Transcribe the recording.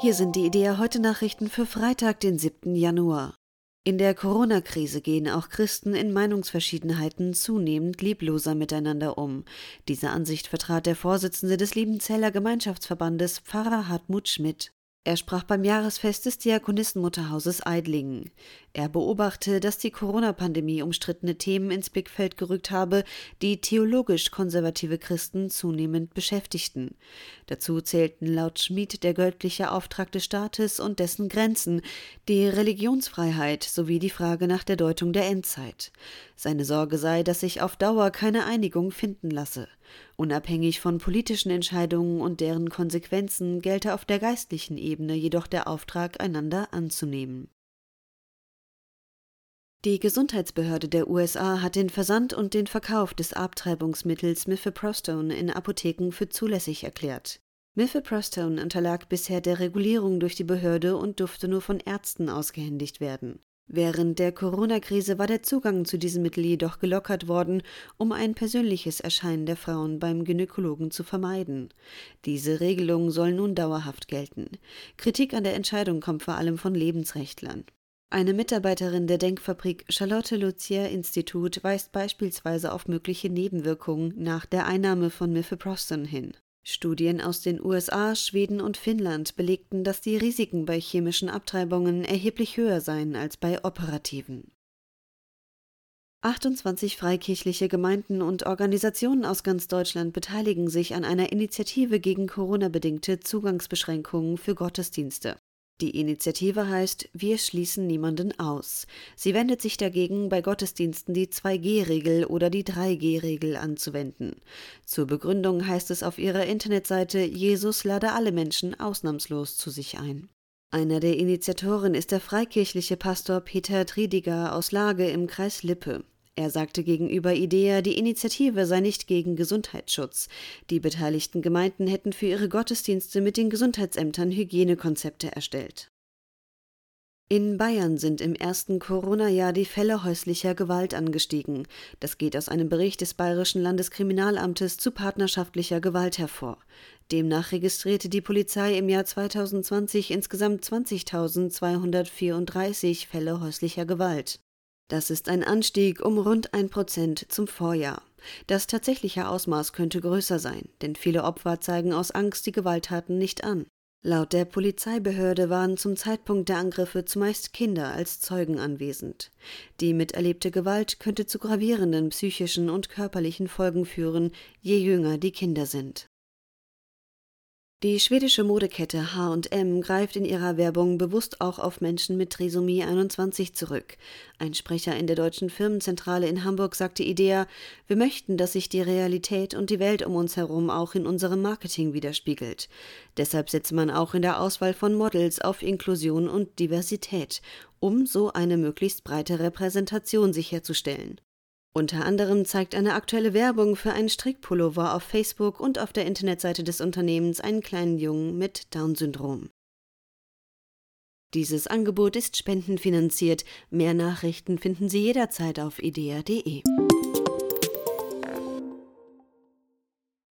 Hier sind die Idea heute Nachrichten für Freitag, den 7. Januar. In der Corona-Krise gehen auch Christen in Meinungsverschiedenheiten zunehmend liebloser miteinander um. Diese Ansicht vertrat der Vorsitzende des Liebenzeller Gemeinschaftsverbandes Pfarrer Hartmut Schmidt. Er sprach beim Jahresfest des Diakonissenmutterhauses Eidlingen. Er beobachte, dass die Corona-Pandemie umstrittene Themen ins Blickfeld gerückt habe, die theologisch konservative Christen zunehmend beschäftigten. Dazu zählten laut Schmid der göttliche Auftrag des Staates und dessen Grenzen, die Religionsfreiheit sowie die Frage nach der Deutung der Endzeit. Seine Sorge sei, dass sich auf Dauer keine Einigung finden lasse. Unabhängig von politischen Entscheidungen und deren Konsequenzen gelte auf der geistlichen Ebene jedoch der Auftrag, einander anzunehmen. Die Gesundheitsbehörde der USA hat den Versand und den Verkauf des Abtreibungsmittels Mifeprostone in Apotheken für zulässig erklärt. Mifeprostone unterlag bisher der Regulierung durch die Behörde und durfte nur von Ärzten ausgehändigt werden. Während der Corona-Krise war der Zugang zu diesem Mittel jedoch gelockert worden, um ein persönliches Erscheinen der Frauen beim Gynäkologen zu vermeiden. Diese Regelung soll nun dauerhaft gelten. Kritik an der Entscheidung kommt vor allem von Lebensrechtlern. Eine Mitarbeiterin der Denkfabrik Charlotte Luzier Institut weist beispielsweise auf mögliche Nebenwirkungen nach der Einnahme von Mifeproston hin. Studien aus den USA, Schweden und Finnland belegten, dass die Risiken bei chemischen Abtreibungen erheblich höher seien als bei operativen. 28 freikirchliche Gemeinden und Organisationen aus ganz Deutschland beteiligen sich an einer Initiative gegen Corona-bedingte Zugangsbeschränkungen für Gottesdienste. Die Initiative heißt Wir schließen niemanden aus. Sie wendet sich dagegen, bei Gottesdiensten die 2G-Regel oder die 3G-Regel anzuwenden. Zur Begründung heißt es auf ihrer Internetseite, Jesus lade alle Menschen ausnahmslos zu sich ein. Einer der Initiatoren ist der freikirchliche Pastor Peter Triediger aus Lage im Kreis Lippe. Er sagte gegenüber IDEA, die Initiative sei nicht gegen Gesundheitsschutz. Die beteiligten Gemeinden hätten für ihre Gottesdienste mit den Gesundheitsämtern Hygienekonzepte erstellt. In Bayern sind im ersten Corona-Jahr die Fälle häuslicher Gewalt angestiegen. Das geht aus einem Bericht des Bayerischen Landeskriminalamtes zu partnerschaftlicher Gewalt hervor. Demnach registrierte die Polizei im Jahr 2020 insgesamt 20.234 Fälle häuslicher Gewalt. Das ist ein Anstieg um rund ein Prozent zum Vorjahr. Das tatsächliche Ausmaß könnte größer sein, denn viele Opfer zeigen aus Angst die Gewalttaten nicht an. Laut der Polizeibehörde waren zum Zeitpunkt der Angriffe zumeist Kinder als Zeugen anwesend. Die miterlebte Gewalt könnte zu gravierenden psychischen und körperlichen Folgen führen, je jünger die Kinder sind. Die schwedische Modekette H&M greift in ihrer Werbung bewusst auch auf Menschen mit Trisomie 21 zurück. Ein Sprecher in der deutschen Firmenzentrale in Hamburg sagte Idea, wir möchten, dass sich die Realität und die Welt um uns herum auch in unserem Marketing widerspiegelt. Deshalb setzt man auch in der Auswahl von Models auf Inklusion und Diversität, um so eine möglichst breite Repräsentation sicherzustellen. Unter anderem zeigt eine aktuelle Werbung für einen Strickpullover auf Facebook und auf der Internetseite des Unternehmens einen kleinen Jungen mit Down-Syndrom. Dieses Angebot ist spendenfinanziert. Mehr Nachrichten finden Sie jederzeit auf idea.de.